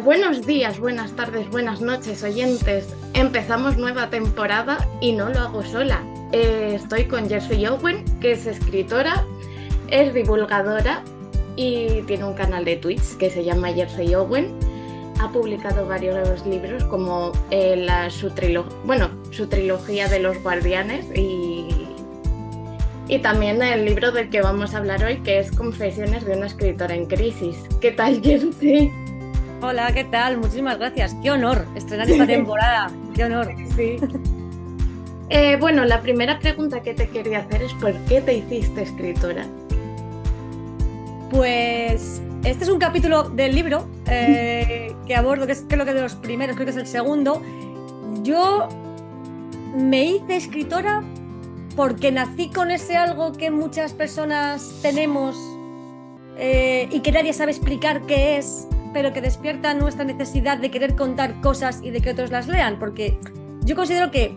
Buenos días, buenas tardes, buenas noches, oyentes. Empezamos nueva temporada y no lo hago sola. Eh, estoy con Jersey Owen, que es escritora, es divulgadora y tiene un canal de Twitch que se llama Jersey Owen. Ha publicado varios libros como eh, su, bueno, su trilogía de los guardianes y, y también el libro del que vamos a hablar hoy, que es Confesiones de una escritora en crisis. ¿Qué tal, Jersey? Hola, ¿qué tal? Muchísimas gracias. Qué honor estrenar esta temporada. Qué honor. Sí. Eh, bueno, la primera pregunta que te quería hacer es ¿por qué te hiciste escritora? Pues este es un capítulo del libro eh, que abordo, que es creo que de los primeros, creo que es el segundo. Yo me hice escritora porque nací con ese algo que muchas personas tenemos eh, y que nadie sabe explicar qué es, pero que despierta nuestra necesidad de querer contar cosas y de que otros las lean, porque yo considero que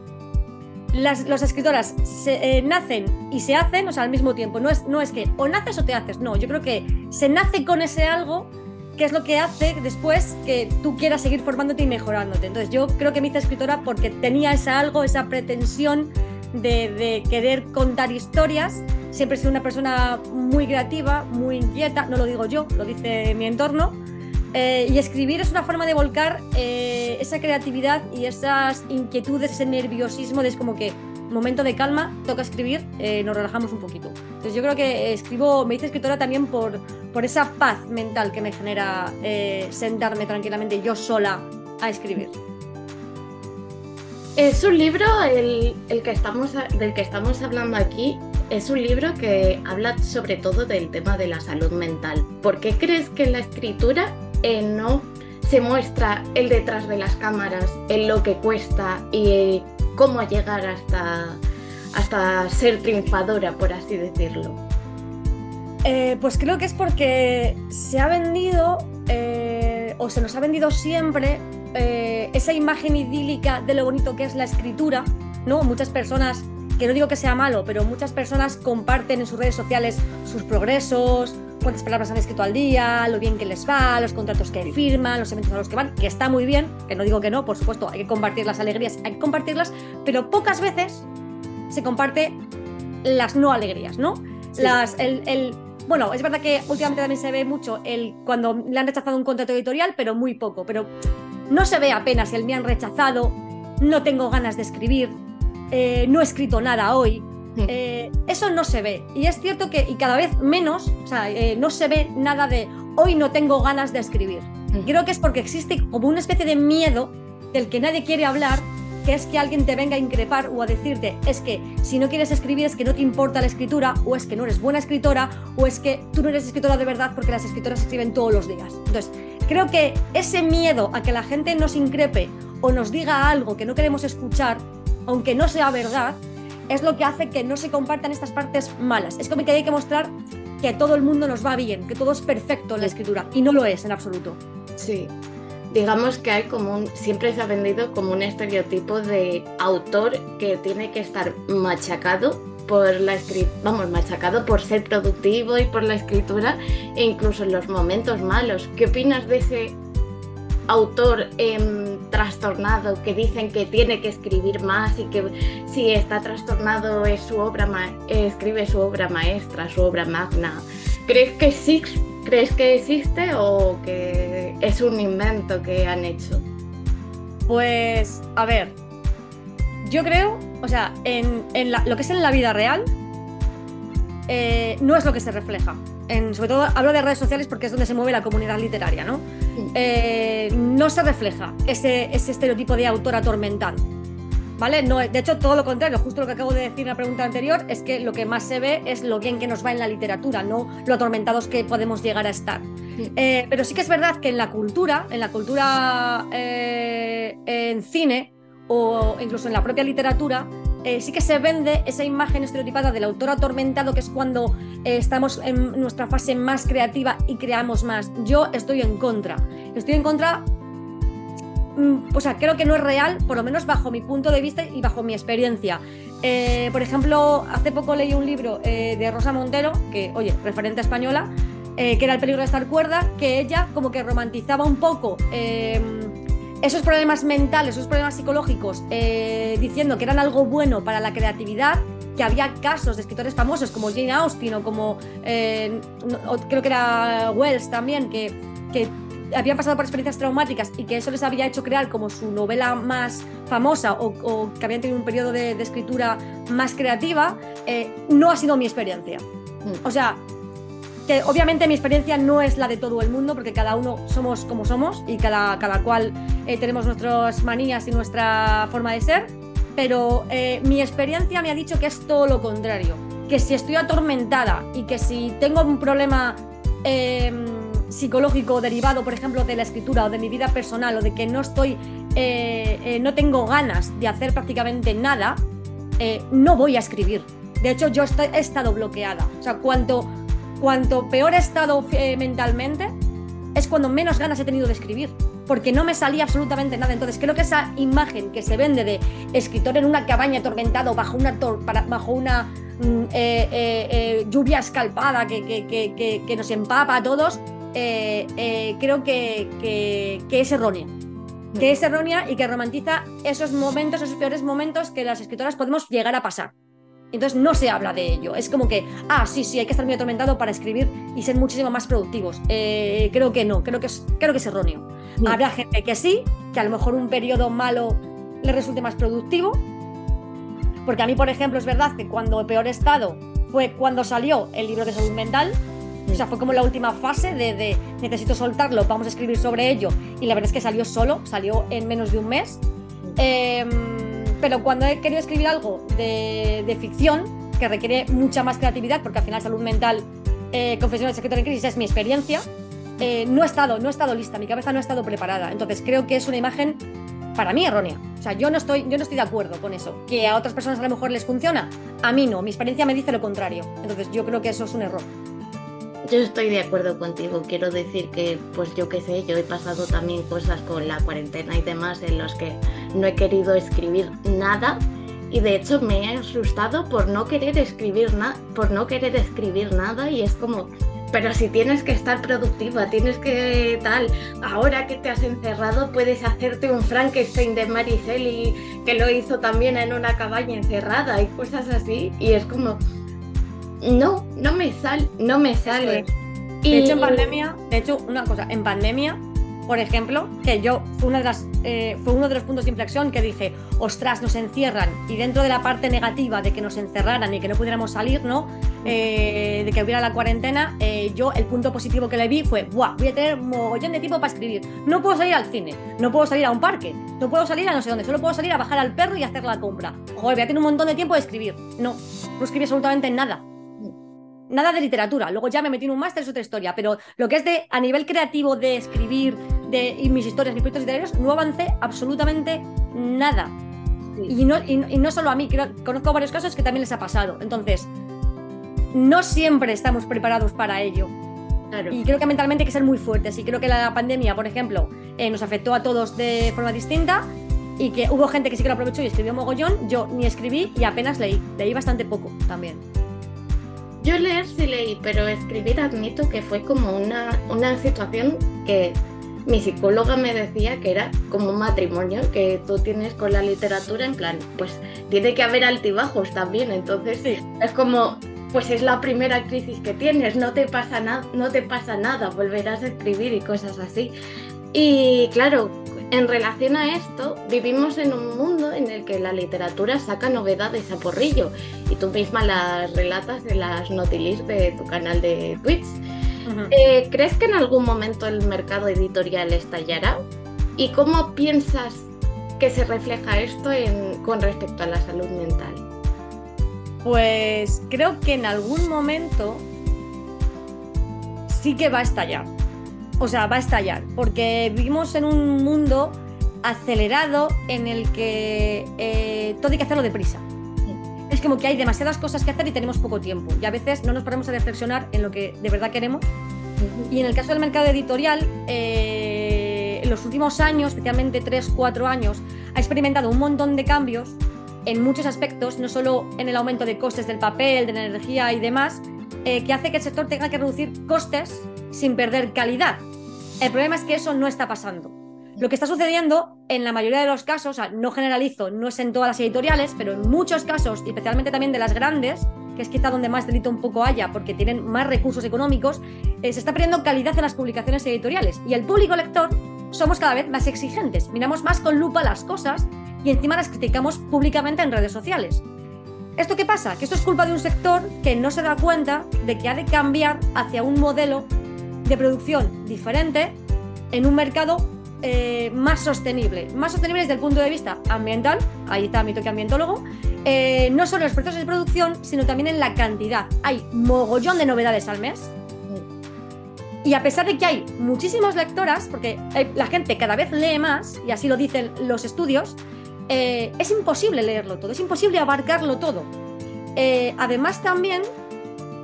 las, escritoras se, eh, nacen y se hacen, o sea, al mismo tiempo. No es, no es que o naces o te haces, no. Yo creo que se nace con ese algo que es lo que hace después que tú quieras seguir formándote y mejorándote. Entonces, yo creo que me hice escritora porque tenía esa algo, esa pretensión de, de querer contar historias. Siempre he sido una persona muy creativa, muy inquieta, no lo digo yo, lo dice mi entorno eh, y escribir es una forma de volcar eh, esa creatividad y esas inquietudes, ese nerviosismo de es como que momento de calma, toca escribir, eh, nos relajamos un poquito. Entonces yo creo que escribo, me hice escritora también por, por esa paz mental que me genera sentarme tranquilamente yo sola a escribir. Es un libro, el, el que estamos, del que estamos hablando aquí, es un libro que habla sobre todo del tema de la salud mental. ¿Por qué crees que en la escritura no se muestra el detrás de las cámaras, en lo que cuesta y cómo llegar hasta, hasta ser triunfadora, por así decirlo. Eh, pues creo que es porque se ha vendido eh, o se nos ha vendido siempre eh, esa imagen idílica de lo bonito que es la escritura, ¿no? Muchas personas, que no digo que sea malo, pero muchas personas comparten en sus redes sociales sus progresos, cuántas palabras han escrito al día, lo bien que les va, los contratos que firman, los eventos a los que van, que está muy bien, que no digo que no, por supuesto, hay que compartir las alegrías, hay que compartirlas, pero pocas veces se comparte las no alegrías, ¿no? Las, el, bueno, es verdad que últimamente también se ve mucho el cuando le han rechazado un contrato editorial, pero muy poco, pero no se ve apenas el me han rechazado, no tengo ganas de escribir, eh, no he escrito nada hoy, eh, eso no se ve. Y es cierto que, y cada vez menos, o sea, eh, no se ve nada de hoy no tengo ganas de escribir. Creo que es porque existe como una especie de miedo del que nadie quiere hablar, que es que alguien te venga a increpar o a decirte, es que si no quieres escribir es que no te importa la escritura, o es que no eres buena escritora, o es que tú no eres escritora de verdad porque las escritoras escriben todos los días. Entonces, creo que ese miedo a que la gente nos increpe o nos diga algo que no queremos escuchar, aunque no sea verdad, es lo que hace que no se compartan estas partes malas. Es como que hay que mostrar que todo el mundo nos va bien, que todo es perfecto en la escritura, y no lo es en absoluto. Sí. Digamos que hay como un, siempre se ha vendido como un estereotipo de autor que tiene que estar machacado por la vamos, machacado por ser productivo y por la escritura, e incluso en los momentos malos. ¿Qué opinas de ese autor em, trastornado que dicen que tiene que escribir más y que si está trastornado es su obra escribe su obra maestra, su obra magna. ¿Crees que sí, crees que existe o que es un invento que han hecho? Pues a ver, yo creo, o sea, lo que es en la vida real, eh, no es lo que se refleja. En, sobre todo hablo de redes sociales porque es donde se mueve la comunidad literaria, ¿no? Eh, no se refleja ese, estereotipo de autor atormentado. ¿Vale? No, de hecho, todo lo contrario, justo lo que acabo de decir en la pregunta anterior, es que lo que más se ve es lo bien que nos va en la literatura, no lo atormentados que podemos llegar a estar. Eh, pero sí que es verdad que en la cultura, en la cultura eh, en cine o incluso en la propia literatura, eh, sí que se vende esa imagen estereotipada del autor atormentado, que es cuando eh, estamos en nuestra fase más creativa y creamos más. Yo estoy en contra. Estoy en contra, mm, o sea, creo que no es real, por lo menos bajo mi punto de vista y bajo mi experiencia. Eh, por ejemplo, hace poco leí un libro de Rosa Montero, que, oye, referente española, que era El peligro de estar cuerda, que ella como que romantizaba un poco esos problemas mentales, esos problemas psicológicos, eh, diciendo que eran algo bueno para la creatividad, que había casos de escritores famosos como Jane Austen o como creo que era Wells también, que, que habían pasado por experiencias traumáticas y que eso les había hecho crear como su novela más famosa o, que habían tenido un periodo de, escritura más creativa, no ha sido mi experiencia. Mm. O sea, que obviamente mi experiencia no es la de todo el mundo, porque cada uno somos como somos y cada, cada cual eh, tenemos nuestras manías y nuestra forma de ser, pero eh, mi experiencia me ha dicho que es todo lo contrario, que si estoy atormentada y que si tengo un problema em, psicológico derivado, por ejemplo, de la escritura o de mi vida personal o de que no estoy, eh, no tengo ganas de hacer prácticamente nada, no voy a escribir. De hecho, yo he estado bloqueada. O sea, cuanto cuanto peor he estado eh, mentalmente, es cuando menos ganas he tenido de escribir, porque no me salía absolutamente nada. Entonces creo que esa imagen que se vende de escritor en una cabaña atormentado bajo una, mm, eh, eh, lluvia escalpada que, nos empapa a todos, creo que, es errónea. Que es errónea y que romantiza esos momentos, esos peores momentos que las escritoras podemos llegar a pasar. Entonces no se habla de ello. Es como que, ah, sí, sí, hay que estar muy atormentado para escribir y ser muchísimo más productivos. Eh, creo que no, creo que es, creo que es erróneo. Habrá gente que sí, que a lo mejor un periodo malo le resulte más productivo. Porque a mí, por ejemplo, es verdad que cuando peor estado fue cuando salió el libro de salud mental. O sea, fue como la última fase de, necesito soltarlo, vamos a escribir sobre ello. Y la verdad es que salió solo, salió en menos de un mes. Eh, pero cuando he querido escribir algo de, ficción, que requiere mucha más creatividad, porque al final salud mental, eh, confesión del secreto en crisis es mi experiencia, eh, no he estado, no he estado lista, mi cabeza no ha estado preparada. Entonces creo que es una imagen para mí errónea. O sea, yo no estoy, yo no estoy de acuerdo con eso. Que a otras personas a lo mejor les funciona, a mí no. Mi experiencia me dice lo contrario. Entonces yo creo que eso es un error. Yo estoy de acuerdo contigo. Quiero decir que, pues yo qué sé, yo he pasado también cosas con la cuarentena y demás en los que no he querido escribir nada y de hecho me he asustado por no querer escribir nada, por no querer escribir nada y es como, pero si tienes que estar productiva, tienes que tal, ahora que te has encerrado puedes hacerte un Frankenstein de Mariceli que lo hizo también en una cabaña encerrada y cosas así y es como no, no me sale, no me sale. De hecho, en pandemia, de hecho, una cosa, en pandemia, por ejemplo, que yo fue, una de las, eh, fue uno de los puntos de inflexión que dije, ostras, nos encierran. Y dentro de la parte negativa de que nos encerraran y que no pudiéramos salir, ¿no? Eh, de que hubiera la cuarentena, eh, yo el punto positivo que le vi fue, ¡buah! Voy a tener mogollón de tiempo para escribir. No puedo salir al cine, no puedo salir a un parque, no puedo salir a no sé dónde, solo puedo salir a bajar al perro y hacer la compra. Joder, voy a tener un montón de tiempo de escribir. No, no escribí absolutamente nada nada de literatura. Luego ya me metí en un máster, es otra historia. Pero lo que es de a nivel creativo de escribir de, mis historias, mis proyectos literarios, no avancé absolutamente nada. Y, no, y, no solo a mí, conozco varios casos que también les ha pasado. Entonces, no siempre estamos preparados para ello. Y creo que mentalmente hay que ser muy fuertes. Y creo que la pandemia, por ejemplo, eh, nos afectó a todos de forma distinta y que hubo gente que sí que lo aprovechó y escribió mogollón. Yo ni escribí y apenas leí. Leí bastante poco también. Yo leer sí leí, pero escribir admito que fue como una, una situación que mi psicóloga me decía que era como un matrimonio que tú tienes con la literatura, en plan, pues tiene que haber altibajos también, entonces es como, pues es la primera crisis que tienes, no te pasa nada, no te pasa nada, volverás a escribir y cosas así. Y claro, en relación a esto, vivimos en un mundo en el que la literatura saca novedades a porrillo y tú misma las relatas en las notilis de tu canal de Twitch. Eh, ¿Crees que en algún momento el mercado editorial estallará? ¿Y cómo piensas que se refleja esto con respecto a la salud mental? Pues creo que en algún momento sí que va a estallar o sea, va a estallar, porque vivimos en un mundo acelerado en el que eh, todo hay que hacerlo deprisa. Es como que hay demasiadas cosas que hacer y tenemos poco tiempo. Y a veces no nos ponemos a reflexionar en lo que de verdad queremos. Y en el caso del mercado editorial, eh, en los últimos años, especialmente 3, 4 años, ha experimentado un montón de cambios en muchos aspectos, no solo en el aumento de costes del papel, de la energía y demás, eh, que hace que el sector tenga que reducir costes sin perder calidad. El problema es que eso no está pasando. Lo que está sucediendo en la mayoría de los casos, no generalizo, no es en todas las editoriales, pero en muchos casos, y especialmente también de las grandes, que es quizá donde más delito un poco haya, porque tienen más recursos económicos, eh, se está perdiendo calidad en las publicaciones editoriales. Y el público lector somos cada vez más exigentes, miramos más con lupa las cosas y encima las criticamos públicamente en redes sociales. ¿Esto qué pasa? Que esto es culpa de un sector que no se da cuenta de que ha de cambiar hacia un modelo de producción diferente en un mercado eh, más sostenible. Más sostenible desde el punto de vista ambiental, ahí está mi toque ambientólogo, eh, no solo en los procesos de producción, sino también en la cantidad. Hay mogollón de novedades al mes. Y a pesar de que hay muchísimas lectoras, porque la gente cada vez lee más, y así lo dicen los estudios, eh, es imposible leerlo todo, es imposible abarcarlo todo. además también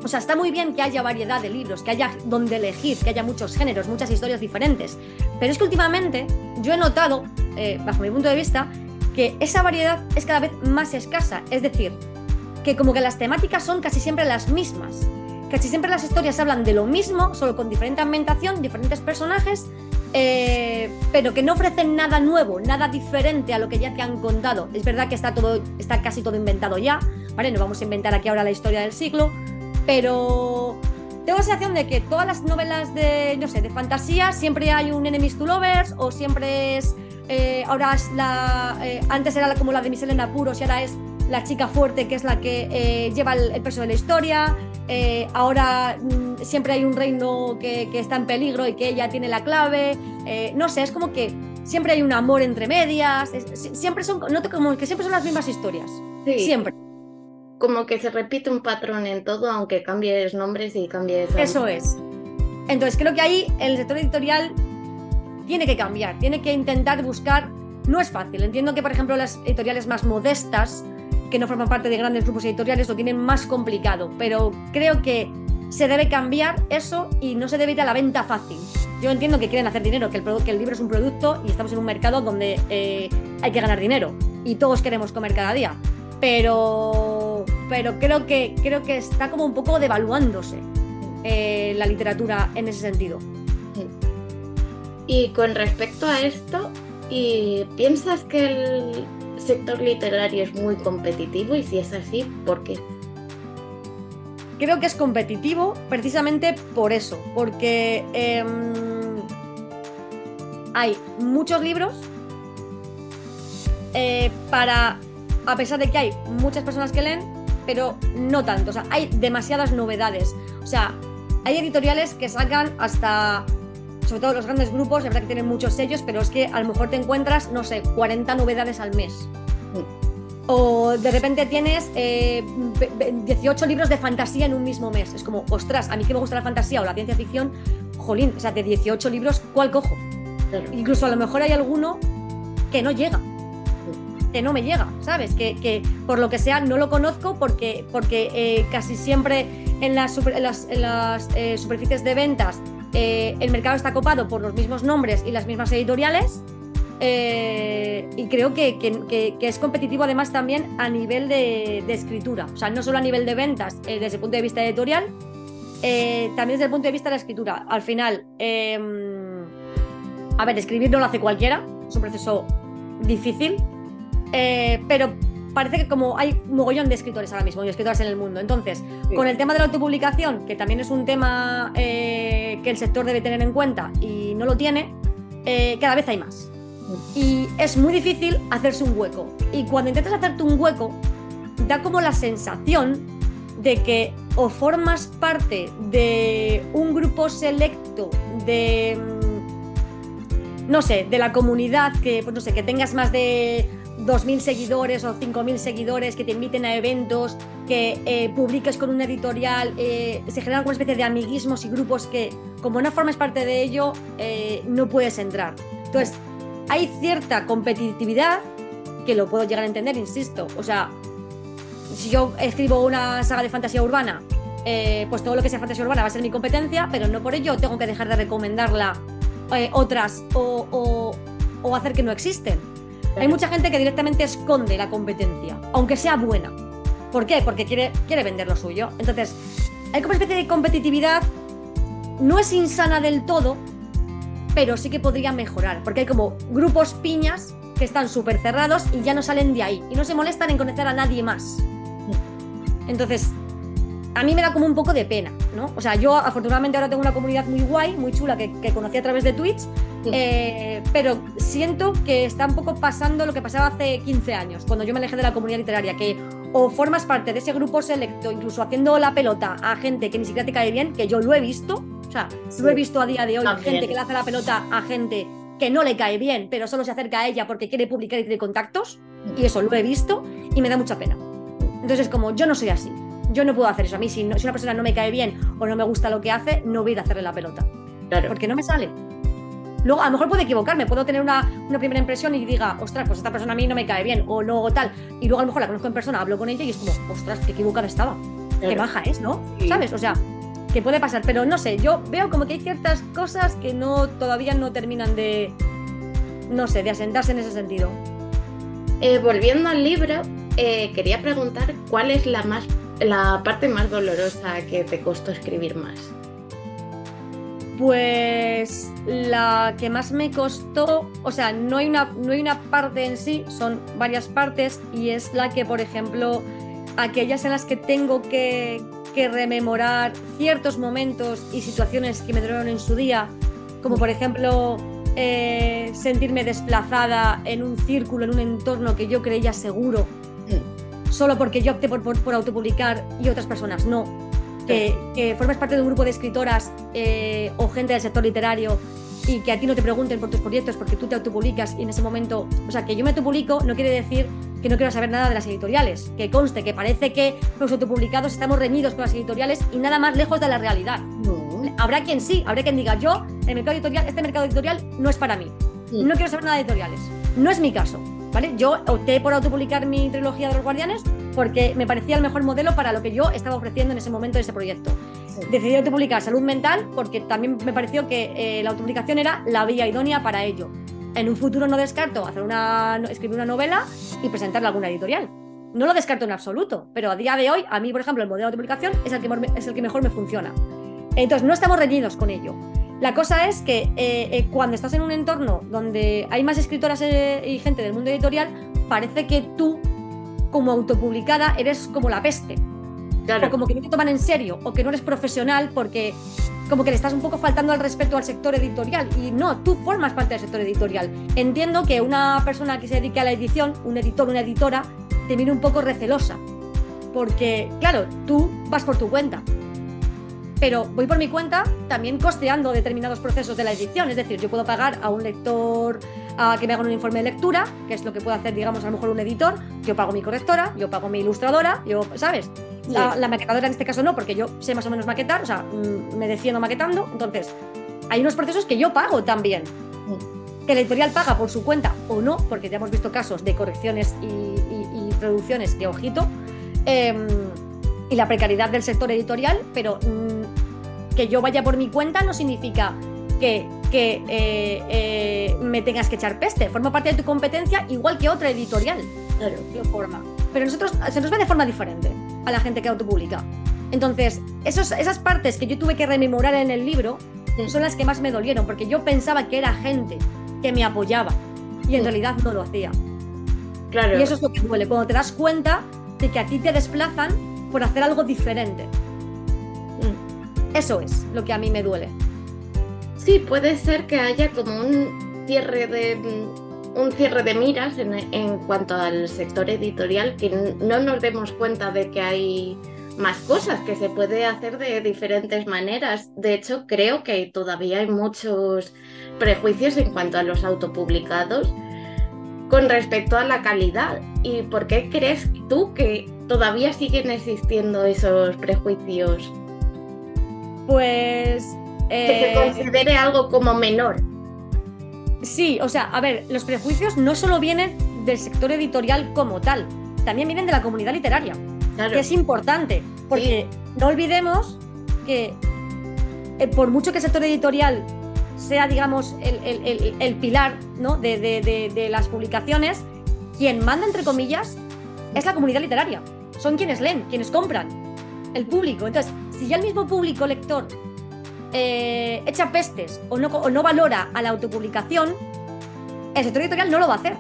o sea, está muy bien que haya variedad de libros, que haya donde elegir, que haya muchos géneros, muchas historias diferentes. Pero es que últimamente yo he notado, eh, bajo mi punto de vista, que esa variedad es cada vez más escasa. Es decir, que como que las temáticas son casi siempre las mismas. Casi siempre las historias hablan de lo mismo, solo con diferente ambientación, diferentes personajes, eh, pero que no ofrecen nada nuevo, nada diferente a lo que ya te han contado. Es verdad que está todo, está casi todo inventado ya, ¿vale? No vamos a inventar aquí ahora la historia del siglo, pero tengo la sensación de que todas las novelas de, no sé, de fantasía siempre hay un enemies to lovers o siempre es, eh, ahora es la, eh, antes era como la de Michelle en apuros y ahora es la chica fuerte que es la que lleva el, peso de la historia. ahora mm, siempre hay un reino que, está en peligro y que ella tiene la clave. no sé, es como que siempre hay un amor entre medias. siempre son, noto como que siempre son las mismas historias. Siempre como que se repite un patrón en todo, aunque cambies nombres y cambies... Eso es. Entonces creo que ahí el sector editorial tiene que cambiar, tiene que intentar buscar... No es fácil, entiendo que por ejemplo las editoriales más modestas, que no forman parte de grandes grupos editoriales, lo tienen más complicado, pero creo que se debe cambiar eso y no se debe ir a la venta fácil. Yo entiendo que quieren hacer dinero, que el, que el libro es un producto y estamos en un mercado donde eh, hay que ganar dinero y todos queremos comer cada día pero, pero creo, que, creo que está como un poco devaluándose eh, la literatura en ese sentido. Y con respecto a esto, ¿y ¿piensas que el sector literario es muy competitivo? Y si es así, ¿por qué? Creo que es competitivo precisamente por eso, porque em, hay muchos libros eh, para a pesar de que hay muchas personas que leen, pero no tanto. O sea, hay demasiadas novedades. O sea, hay editoriales que sacan hasta, sobre todo los grandes grupos, es verdad que tienen muchos sellos, pero es que a lo mejor te encuentras, no sé, 40 novedades al mes. O de repente tienes 18 eh, libros de fantasía en un mismo mes. Es como, ostras, a mí que me gusta la fantasía o la ciencia ficción, jolín, o sea, de 18 libros, ¿cuál cojo? Incluso a lo mejor hay alguno que no llega que no me llega, ¿sabes? Que, por lo que sea no lo conozco porque, porque eh, casi siempre en las, las, eh, superficies de ventas eh, el mercado está copado por los mismos nombres y las mismas editoriales. Y creo que, es competitivo además también a nivel de, escritura, o sea, no solo a nivel de ventas desde el punto de vista editorial, también desde el punto de vista de la escritura. Al final, em, a ver, escribir no lo hace cualquiera, es un proceso difícil, eh, pero parece que como hay un mogollón de escritores ahora mismo y escritoras en el mundo. Entonces, con el tema de la autopublicación, que también es un tema eh, que el sector debe tener en cuenta y no lo tiene, eh, cada vez hay más. Y es muy difícil hacerse un hueco. Y cuando intentas hacerte un hueco, da como la sensación de que o formas parte de un grupo selecto de mm, no sé, de la comunidad que, pues no sé, que tengas más de 2.000 seguidores o 5.000 seguidores, que te inviten a eventos, que eh, publiques con una editorial, eh, se generan una especie de amiguismos y grupos que, como no formes parte de ello, eh, no puedes entrar. Entonces, hay cierta competitividad que lo puedo llegar a entender, insisto. O sea, si yo escribo una saga de fantasía urbana, pues todo lo que sea fantasía urbana va a ser mi competencia, pero no por ello tengo que dejar de recomendarla otras o, o hacer que no existen. Hay mucha gente que directamente esconde la competencia, aunque sea buena. ¿Por qué? Porque quiere, quiere vender lo suyo. Entonces, hay como una especie de competitividad, no es insana del todo, pero sí que podría mejorar, porque hay como grupos piñas que están súper cerrados y ya no salen de ahí y no se molestan en conocer a nadie más. Entonces, a mí me da como un poco de pena, ¿no? O sea, yo afortunadamente ahora tengo una comunidad muy guay, muy chula, que, conocí a través de Twitch, eh, pero siento que está un poco pasando lo que pasaba hace 15 años, cuando yo me alejé de la comunidad literaria, que o formas parte de ese grupo selecto, incluso haciendo la pelota a gente que ni siquiera te cae bien, que yo lo he visto, o sea, lo he visto a día de hoy, gente que le hace la pelota a gente que no le cae bien, pero solo se acerca a ella porque quiere publicar y tiene contactos, y eso lo he visto y me da mucha pena. Entonces, como yo no soy así, yo no puedo hacer eso. A mí, si, si una persona no me cae bien o no me gusta lo que hace, no voy a ir a hacerle la pelota. Claro. Porque no me sale. Luego, a lo mejor puedo equivocarme, puedo tener una, primera impresión y diga, ostras, pues esta persona a mí no me cae bien, o no, o tal. Y luego a lo mejor la conozco en persona, hablo con ella y es como, ostras, qué equivocada estaba. Qué baja es, ¿no? ¿Sabes? O sea, que puede pasar. Pero no sé, yo veo como que hay ciertas cosas que no todavía no terminan de, no sé, de asentarse en ese sentido. Eh, volviendo al libro, eh, quería preguntar cuál es la más la parte más dolorosa que te costó escribir más? Pues la que más me costó, o sea, no hay una, no hay una parte en sí, son varias partes y es la que, por ejemplo, aquellas en las que tengo que, rememorar ciertos momentos y situaciones que me dieron en su día, como por ejemplo eh, sentirme desplazada en un círculo, en un entorno que yo creía seguro solo porque yo opté por, por, autopublicar y otras personas no. Que, formas parte de un grupo de escritoras eh, o gente del sector literario y que a ti no te pregunten por tus proyectos porque tú te autopublicas y en ese momento, o sea, que yo me autopublico no quiere decir que no quiero saber nada de las editoriales, que conste que parece que los autopublicados estamos reñidos con las editoriales y nada más lejos de la realidad. Habrá quien sí, habrá quien diga, yo, el mercado editorial, este mercado editorial no es para mí. No quiero saber nada de editoriales. No es mi caso. Yo opté por autopublicar mi trilogía de los guardianes porque me parecía el mejor modelo para lo que yo estaba ofreciendo en ese momento de ese proyecto. Decidí autopublicar salud mental porque también me pareció que eh, la autopublicación era la vía idónea para ello. En un futuro no descarto hacer una, escribir una novela y presentarla a alguna editorial. No lo descarto en absoluto, pero a día de hoy, a mí, por ejemplo, el modelo de autopublicación es el que, es el que mejor me funciona. Entonces, no estamos reñidos con ello. La cosa es que eh, eh, cuando estás en un entorno donde hay más escritoras y gente del mundo editorial, parece que tú, como autopublicada, eres como la peste. O como que no te toman en serio, o que no eres profesional porque como que le estás un poco faltando al respeto al sector editorial. Y no, tú formas parte del sector editorial. Entiendo que una persona que se dedique a la edición, un editor, una editora, te mire un poco recelosa. Porque, claro, tú vas por tu cuenta pero voy por mi cuenta también costeando determinados procesos de la edición. Es decir, yo puedo pagar a un lector a que me haga un informe de lectura, que es lo que puede hacer, digamos, a lo mejor un editor. Yo pago mi correctora, yo pago mi ilustradora, yo, ¿sabes? La, maquetadora en este caso no, porque yo sé más o menos maquetar, o sea, mm, me defiendo maquetando. Entonces, hay unos procesos que yo pago también. Que la editorial paga por su cuenta o no, porque ya hemos visto casos de correcciones y, producciones que, ojito, em, y la precariedad del sector editorial, pero mm, que yo vaya por mi cuenta no significa que, que eh, eh, me tengas que echar peste. Forma parte de tu competencia igual que otra editorial. Claro. Lo forma. Pero nosotros se nos ve de forma diferente a la gente que autopublica. Entonces, esos, esas partes que yo tuve que rememorar en el libro son las que más me dolieron, porque yo pensaba que era gente que me apoyaba y en realidad no lo hacía. Claro. Y eso es lo que duele, cuando te das cuenta de que a ti te desplazan por hacer algo diferente. Eso es lo que a mí me duele. Sí, puede ser que haya como un cierre de un cierre de miras en, cuanto al sector editorial, que no nos demos cuenta de que hay más cosas, que se puede hacer de diferentes maneras. De hecho, creo que todavía hay muchos prejuicios en cuanto a los autopublicados con respecto a la calidad. ¿Y por qué crees tú que todavía siguen existiendo esos prejuicios? Pues... que se eh, considere algo como menor. Sí, o sea, a ver, los prejuicios no solo vienen del sector editorial como tal, también vienen de la comunidad literaria, que es importante, porque no olvidemos que eh, por mucho que el sector editorial sea, digamos, el, pilar ¿no? de, de, las publicaciones, quien manda, entre comillas, es la comunidad literaria. Son quienes leen, quienes compran, el público. Entonces, si ya el mismo público lector eh, echa pestes o no, o no valora a la autopublicación, el sector editorial no lo va a hacer.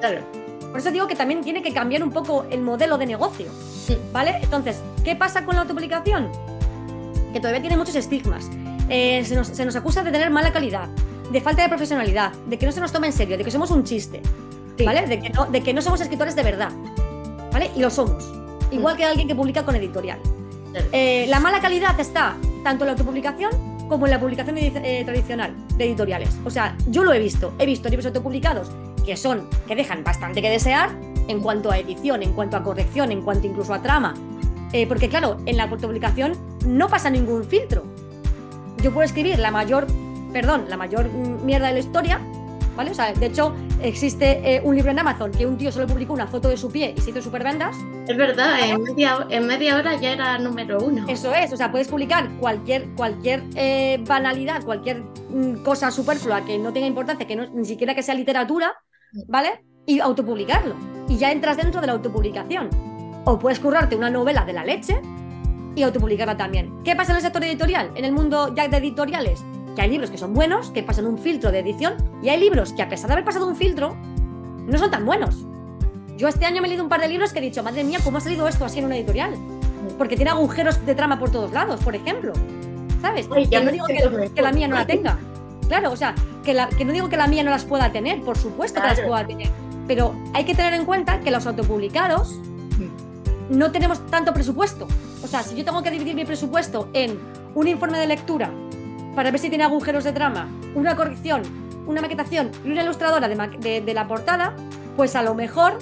Claro. Por eso digo que también tiene que cambiar un poco el modelo de negocio. ¿Vale? Entonces, ¿qué pasa con la autopublicación? Que todavía tiene muchos estigmas. Eh, se, nos, se, nos, acusa de tener mala calidad, de falta de profesionalidad, de que no se nos toma en serio, de que somos un chiste, sí. ¿vale? De que, no, de que no somos escritores de verdad, ¿vale? Y lo somos. Igual que alguien que publica con editorial. Eh, la mala calidad está tanto en la autopublicación como en la publicación eh, tradicional de editoriales. O sea, yo lo he visto. He visto libros autopublicados que son, que dejan bastante que desear en cuanto a edición, en cuanto a corrección, en cuanto incluso a trama. Eh, porque claro, en la autopublicación no pasa ningún filtro. Yo puedo escribir la mayor, perdón, la mayor mierda de la historia, ¿vale? O sea, de hecho, existe eh, un libro en Amazon que un tío solo publicó una foto de su pie y se hizo super vendas. Es verdad, en media, en media, hora ya era número uno. Eso es, o sea, puedes publicar cualquier, cualquier eh, banalidad, cualquier mm, cosa superflua que no tenga importancia, que no, ni siquiera que sea literatura, ¿vale? Y autopublicarlo. Y ya entras dentro de la autopublicación. O puedes currarte una novela de la leche y autopublicarla también. ¿Qué pasa en el sector editorial? En el mundo ya de editoriales, que hay libros que son buenos, que pasan un filtro de edición, y hay libros que a pesar de haber pasado un filtro, no son tan buenos. Yo este año me he leído un par de libros que he dicho, madre mía, ¿cómo ha salido esto así en una editorial? Porque tiene agujeros de trama por todos lados, por ejemplo. ¿Sabes? Ay, que no digo que, que, la mía no la tenga. Claro, o sea, que, la, que, no digo que la mía no las pueda tener, por supuesto claro. que las pueda tener. Pero hay que tener en cuenta que los autopublicados no tenemos tanto presupuesto. O sea, si yo tengo que dividir mi presupuesto en un informe de lectura para ver si tiene agujeros de trama, una corrección, una maquetación y una ilustradora de, la portada, pues a lo mejor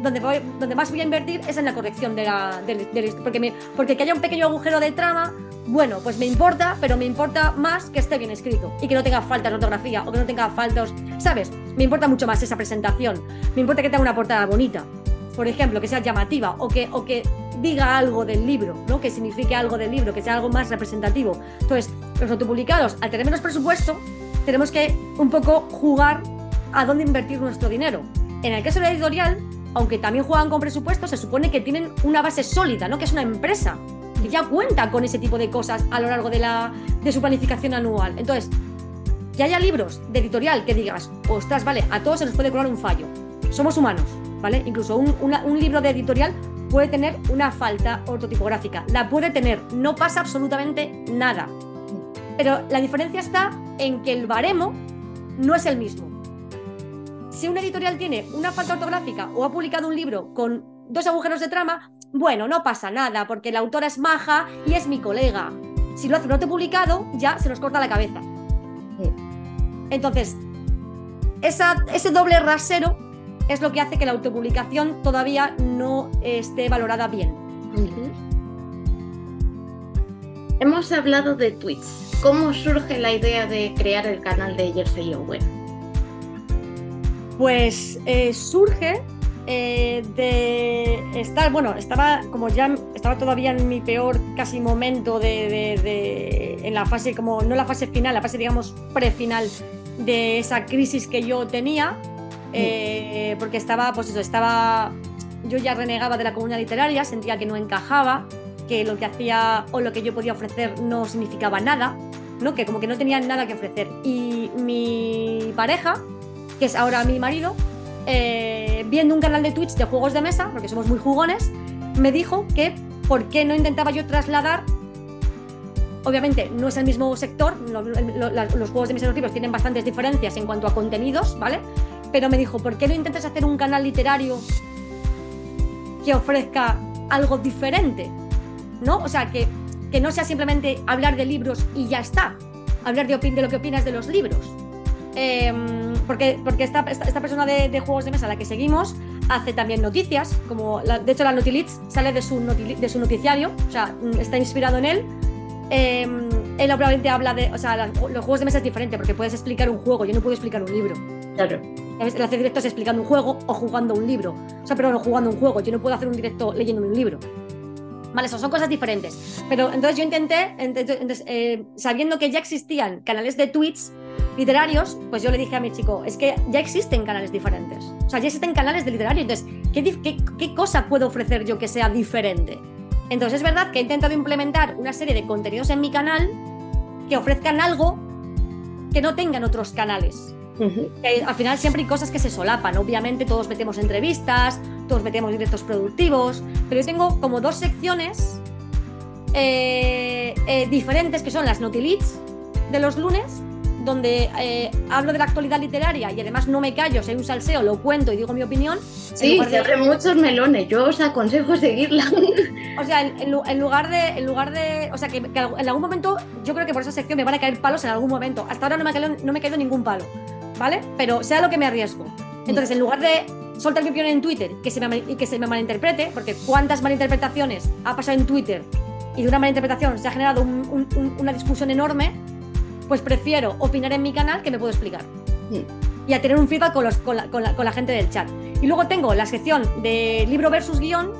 donde, voy, donde, más voy a invertir es en la corrección de la, de, de, porque, porque que haya un pequeño agujero de trama, bueno, pues me importa, pero me importa más que esté bien escrito y que no tenga faltas de ortografía o que no tenga faltas, ¿sabes? Me importa mucho más esa presentación, me importa que tenga una portada bonita, por ejemplo, que sea llamativa o que, o que diga algo del libro, ¿no? que signifique algo del libro, que sea algo más representativo. Entonces, los autopublicados, al tener menos presupuesto, tenemos que un poco jugar a dónde invertir nuestro dinero. En el caso de la editorial, aunque también juegan con presupuesto, se supone que tienen una base sólida, ¿no? que es una empresa que ya cuenta con ese tipo de cosas a lo largo de, la, de su planificación anual. Entonces, que haya libros de editorial que digas, ostras, vale, a todos se nos puede colar un fallo. Somos humanos, ¿vale? Incluso un, un libro de editorial puede tener una falta ortotipográfica. La puede tener, no pasa absolutamente nada. Pero la diferencia está en que el baremo no es el mismo. Si una editorial tiene una falta ortográfica o ha publicado un libro con dos agujeros de trama, bueno, no pasa nada, porque la autora es maja y es mi colega. Si lo hace un publicado, ya se nos corta la cabeza. Entonces, esa, ese doble rasero es lo que hace que la autopublicación todavía no esté valorada bien. Hemos hablado de tweets. ¿Cómo surge la idea de crear el canal de Jersey Owen? Pues eh, surge eh, de estar, bueno, estaba como ya estaba todavía en mi peor casi momento de, de, de, en la fase como no la fase final, la fase digamos prefinal de esa crisis que yo tenía, eh, porque estaba, pues eso, estaba, yo ya renegaba de la comunidad literaria, sentía que no encajaba, que lo que hacía o lo que yo podía ofrecer no significaba nada, ¿no? que como que no tenía nada que ofrecer. Y mi pareja, que es ahora mi marido, eh, viendo un canal de Twitch de juegos de mesa, porque somos muy jugones, me dijo que por qué no intentaba yo trasladar Obviamente no es el mismo sector, los, los juegos de mesa y los libros tienen bastantes diferencias en cuanto a contenidos, ¿vale? Pero me dijo, ¿por qué no intentas hacer un canal literario que ofrezca algo diferente? ¿No? O sea, que, que no sea simplemente hablar de libros y ya está, hablar de, de lo que opinas de los libros. Eh, porque porque esta, esta, esta persona de, de, juegos de mesa a la que seguimos hace también noticias, como la, de hecho la Notilits sale de su, noti, de su noticiario, o sea, está inspirado en él eh, él obviamente habla de, o sea, los juegos de mesa es diferente porque puedes explicar un juego, yo no puedo explicar un libro. Claro. Él hace directos explicando un juego o jugando un libro. O sea, pero no jugando un juego, yo no puedo hacer un directo leyéndome un libro. Vale, eso son cosas diferentes. Pero entonces yo intenté, entonces, eh, sabiendo que ya existían canales de tweets literarios, pues yo le dije a mi chico, es que ya existen canales diferentes. O sea, ya existen canales de literario. Entonces, ¿qué, qué, qué cosa puedo ofrecer yo que sea diferente? Entonces es verdad que he intentado implementar una serie de contenidos en mi canal que ofrezcan algo que no tengan otros canales. al final siempre hay cosas que se solapan. Obviamente todos metemos entrevistas, todos metemos directos productivos, pero yo tengo como dos secciones eh, eh, diferentes que son las Notilits de los lunes donde eh, hablo de la actualidad literaria y además no me callo, soy un salseo, lo cuento y digo mi opinión. Sí, se abren muchos melones, yo os aconsejo seguirla. O sea, en, lugar de, en lugar de, o sea, que, en algún momento, yo creo que por esa sección me van a caer palos en algún momento. Hasta ahora no me ha caído, no me ha caído ningún palo, ¿vale? Pero sea lo que me arriesgo. Entonces, en lugar de soltar mi opinión en Twitter que se me, y que se me malinterprete, porque cuántas malinterpretaciones ha pasado en Twitter y de una malinterpretación se ha generado una discusión enorme, pues prefiero opinar en mi canal que me puedo explicar. Y a tener un feedback con, la, gente del chat. Y luego tengo la sección de libro versus guion,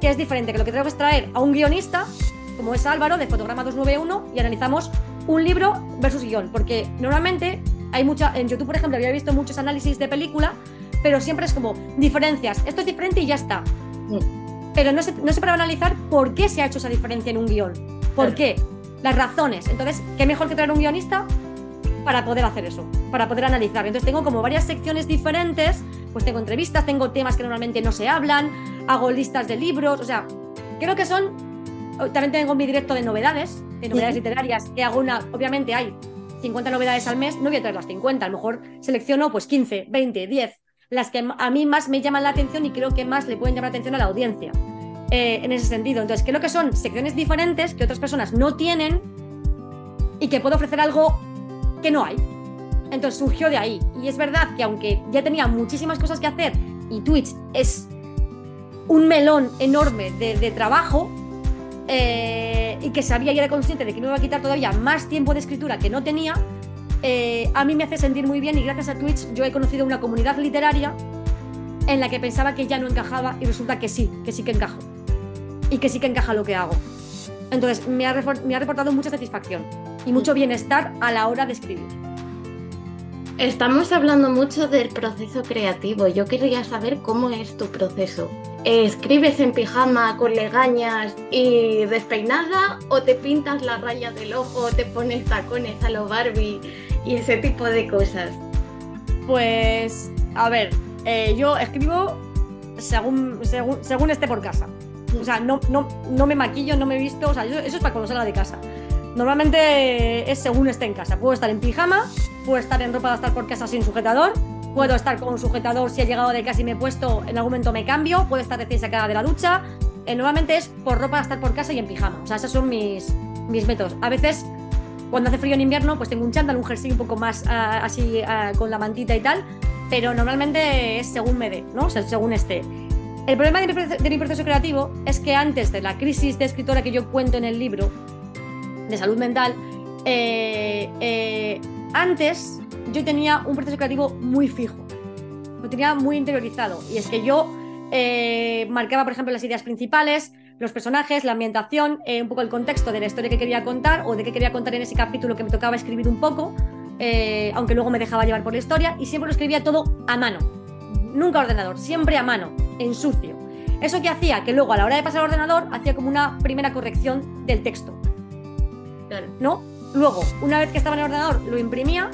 que es diferente, que lo que tengo que es traer a un guionista, como es Álvaro, de Fotograma 291, y analizamos un libro versus guion. Porque normalmente hay mucha, en YouTube, por ejemplo, había visto muchos análisis de película, pero siempre es como diferencias. Esto es diferente y ya está. Pero no se, no se para analizar por qué se ha hecho esa diferencia en un guion. ¿Por qué? las razones. Entonces, ¿qué mejor que traer un guionista para poder hacer eso, para poder analizar? Entonces, tengo como varias secciones diferentes, pues tengo entrevistas, tengo temas que normalmente no se hablan, hago listas de libros, o sea, creo que son. También tengo mi directo de novedades, de novedades literarias, que hago una. Obviamente hay 50 novedades al mes, no voy a traer las 50, a lo mejor selecciono pues 15, 20, 10, las que a mí más me llaman la atención y creo que más le pueden llamar la atención a la audiencia. Eh, en ese sentido. Entonces, creo que son secciones diferentes que otras personas no tienen y que puedo ofrecer algo que no hay. Entonces surgió de ahí. Y es verdad que aunque ya tenía muchísimas cosas que hacer y Twitch es un melón enorme de, trabajo eh, y que sabía y era consciente de que me iba a quitar todavía más tiempo de escritura que no tenía, eh, a mí me hace sentir muy bien y gracias a Twitch yo he conocido una comunidad literaria en la que pensaba que ya no encajaba y resulta que sí, que sí que encajo y que sí que encaja lo que hago. Entonces, me ha, me ha reportado mucha satisfacción y mucho bienestar a la hora de escribir. Estamos hablando mucho del proceso creativo. Yo quería saber cómo es tu proceso. ¿Escribes en pijama con legañas y despeinada o te pintas la raya del ojo, te pones tacones a lo Barbie y ese tipo de cosas? Pues, a ver, eh, yo escribo según, según, según esté por casa. O sea, no, no, no me maquillo, no me visto, o sea, eso es para cuando salga de casa. Normalmente es según esté en casa. Puedo estar en pijama, puedo estar en ropa de estar por casa sin sujetador, puedo estar con un sujetador si he llegado de casa y me he puesto, en algún momento me cambio, puedo estar recién sacada de la ducha. Eh, normalmente es por ropa estar por casa y en pijama. O sea, esos son mis, mis métodos. A veces, cuando hace frío en invierno, pues tengo un chándal, un jersey un poco más ah, así ah, con la mantita y tal, pero normalmente es según me dé, ¿no? O sea, según esté. El problema de mi, proceso creativo es que antes de la crisis de escritora que yo cuento en el libro de salud mental, eh, eh, antes yo tenía un proceso creativo muy fijo, lo tenía muy interiorizado. Y es que yo eh, marcaba, por ejemplo, las ideas principales, los personajes, la ambientación, un poco el contexto de la historia que quería contar o de qué quería contar en ese capítulo que me tocaba escribir un poco, aunque luego me dejaba llevar por la historia, y siempre lo escribía todo a mano. Nunca ordenador, siempre a mano en sucio. Eso que hacía que luego a la hora de pasar al ordenador hacía como una primera corrección del texto. ¿No? Luego, una vez que estaba en el ordenador, lo imprimía,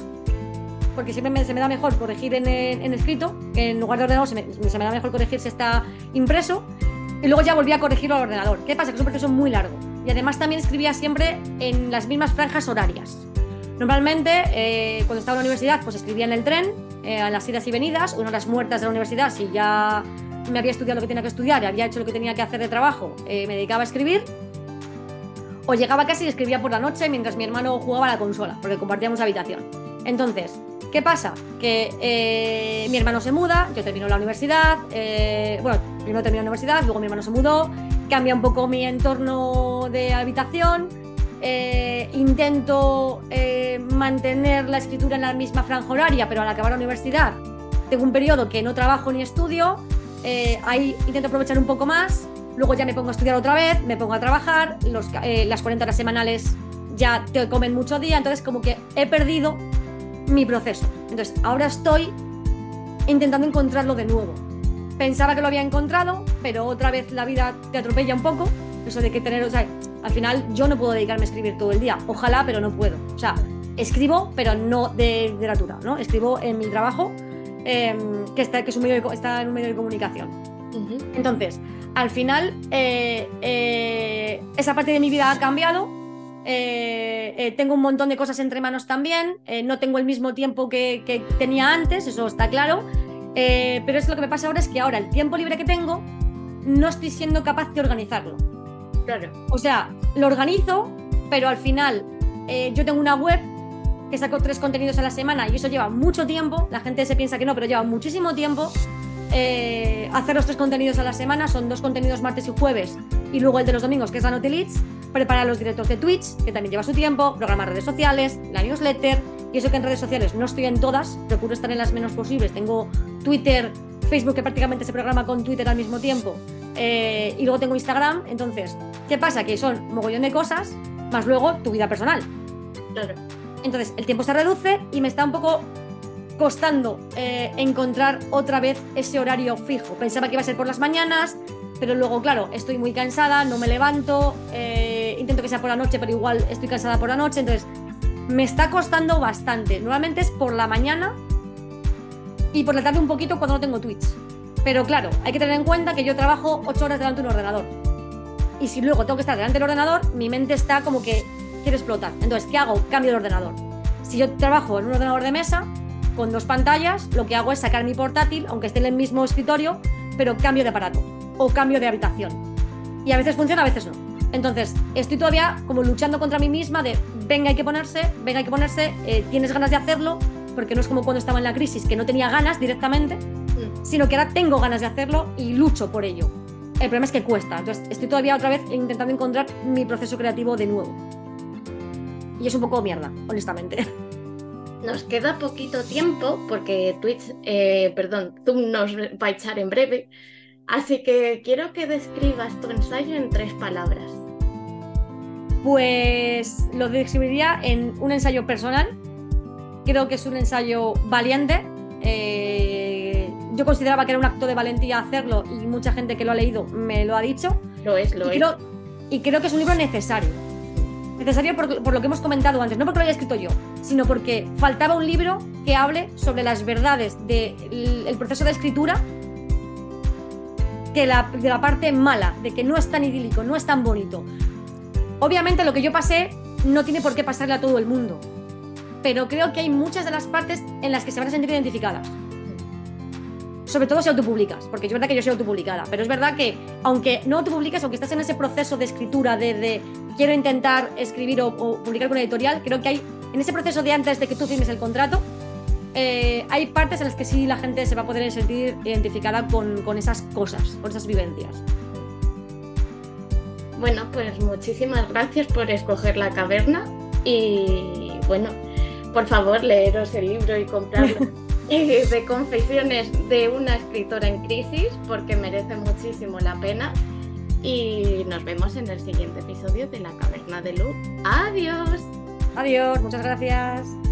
porque siempre se me da mejor corregir en, escrito, en lugar de ordenador se me, da mejor corregir si está impreso, y luego ya volvía a corregirlo al ordenador. ¿Qué pasa? Que es un proceso muy largo. Y además también escribía siempre en las mismas franjas horarias. Normalmente, eh, cuando estaba en la universidad, pues escribía en el tren, eh, a las idas y venidas, en horas muertas de la universidad, si ya me había estudiado lo que tenía que estudiar, había hecho lo que tenía que hacer de trabajo, eh, me dedicaba a escribir. O llegaba casi y escribía por la noche mientras mi hermano jugaba a la consola, porque compartíamos habitación. Entonces, ¿qué pasa? Que eh, mi hermano se muda, yo termino la universidad, eh, bueno, primero termino la universidad, luego mi hermano se mudó, cambia un poco mi entorno de habitación, intento mantener la escritura en la misma franja horaria, pero al acabar la universidad tengo un periodo que no trabajo ni estudio, eh, ahí intento aprovechar un poco más, luego ya me pongo a estudiar otra vez, me pongo a trabajar, eh, las 40 horas semanales ya te comen mucho día, entonces como que he perdido mi proceso. Entonces ahora estoy intentando encontrarlo de nuevo. Pensaba que lo había encontrado, pero otra vez la vida te atropella un poco, Eso de que tener, o sea, al final yo no puedo dedicarme a escribir todo el día. Ojalá, pero no puedo. O sea, escribo, pero no de literatura, ¿no? Escribo en mi trabajo, em, que, está, que es un medio está en un medio de comunicación. Entonces, al final, eh, eh, esa parte de mi vida ha cambiado. Eh, tengo un montón de cosas entre manos también. no tengo el mismo tiempo que, que tenía antes, eso está claro. pero es lo que me pasa ahora es que ahora el tiempo libre que tengo no estoy siendo capaz de organizarlo. Claro. O sea, lo organizo, pero al final yo tengo una web que saco tres contenidos a la semana y eso lleva mucho tiempo. La gente se piensa que no, pero lleva muchísimo tiempo. Eh, hacer los tres contenidos a la semana son dos contenidos martes y jueves y luego el de los domingos, que es la. Preparar los directos de Twitch, que también lleva su tiempo. Programar redes sociales, la newsletter. Y eso que en redes sociales no estoy en todas, procuro estar en las menos posibles. Tengo Twitter, Facebook, que prácticamente se programa con Twitter al mismo tiempo. Eh, y luego tengo Instagram. Entonces, ¿qué pasa? Que son mogollón de cosas, más luego tu vida personal. Claro. Entonces el tiempo se reduce y me está un poco costando eh, encontrar otra vez ese horario fijo. Pensaba que iba a ser por las mañanas, pero luego, claro, estoy muy cansada, no me levanto, eh, intento que sea por la noche, pero igual estoy cansada por la noche, entonces me está costando bastante. Normalmente es por la mañana y por la tarde un poquito cuando no tengo Twitch. Pero claro, hay que tener en cuenta que yo trabajo 8 horas delante de un ordenador. Y si luego tengo que estar delante del ordenador, mi mente está como que quiere explotar. Entonces, ¿qué hago? Cambio de ordenador. Si yo trabajo en un ordenador de mesa con dos pantallas, lo que hago es sacar mi portátil, aunque esté en el mismo escritorio, pero cambio de aparato o cambio de habitación. Y a veces funciona, a veces no. Entonces, estoy todavía como luchando contra mí misma de, venga, hay que ponerse, venga, hay que ponerse, eh, tienes ganas de hacerlo, porque no es como cuando estaba en la crisis, que no tenía ganas directamente, mm. sino que ahora tengo ganas de hacerlo y lucho por ello. El problema es que cuesta. Entonces, estoy todavía otra vez intentando encontrar mi proceso creativo de nuevo. Y es un poco mierda, honestamente. Nos queda poquito tiempo porque Twitch, eh, perdón, Zoom nos va a echar en breve. Así que quiero que describas tu ensayo en tres palabras. Pues lo describiría en un ensayo personal. Creo que es un ensayo valiente. Eh, yo consideraba que era un acto de valentía hacerlo y mucha gente que lo ha leído me lo ha dicho. Lo es, lo es. y creo que es un libro necesario necesario por, lo que hemos comentado antes, no porque lo haya escrito yo, sino porque faltaba un libro que hable sobre las verdades del proceso de escritura, de la parte mala, de que no es tan idílico, no es tan bonito. Obviamente lo que yo pasé no tiene por qué pasarle a todo el mundo, pero creo que hay muchas de las partes en las que se van a sentir identificadas sobre todo si autopublicas, porque es verdad que yo soy autopublicada, pero es verdad que aunque no autopublicas, aunque estás en ese proceso de escritura, de, quiero intentar escribir o, publicar con editorial, creo que hay, en ese proceso de antes de que tú firmes el contrato, eh, hay partes en las que sí la gente se va a poder sentir identificada con, con esas cosas, con esas vivencias. Bueno, pues muchísimas gracias por escoger la caverna y bueno, por favor leeros el libro y comprarlo. de confesiones de una escritora en crisis porque merece muchísimo la pena. Y nos vemos en el siguiente episodio de La Caverna de Luz. Adiós. Adiós, muchas gracias.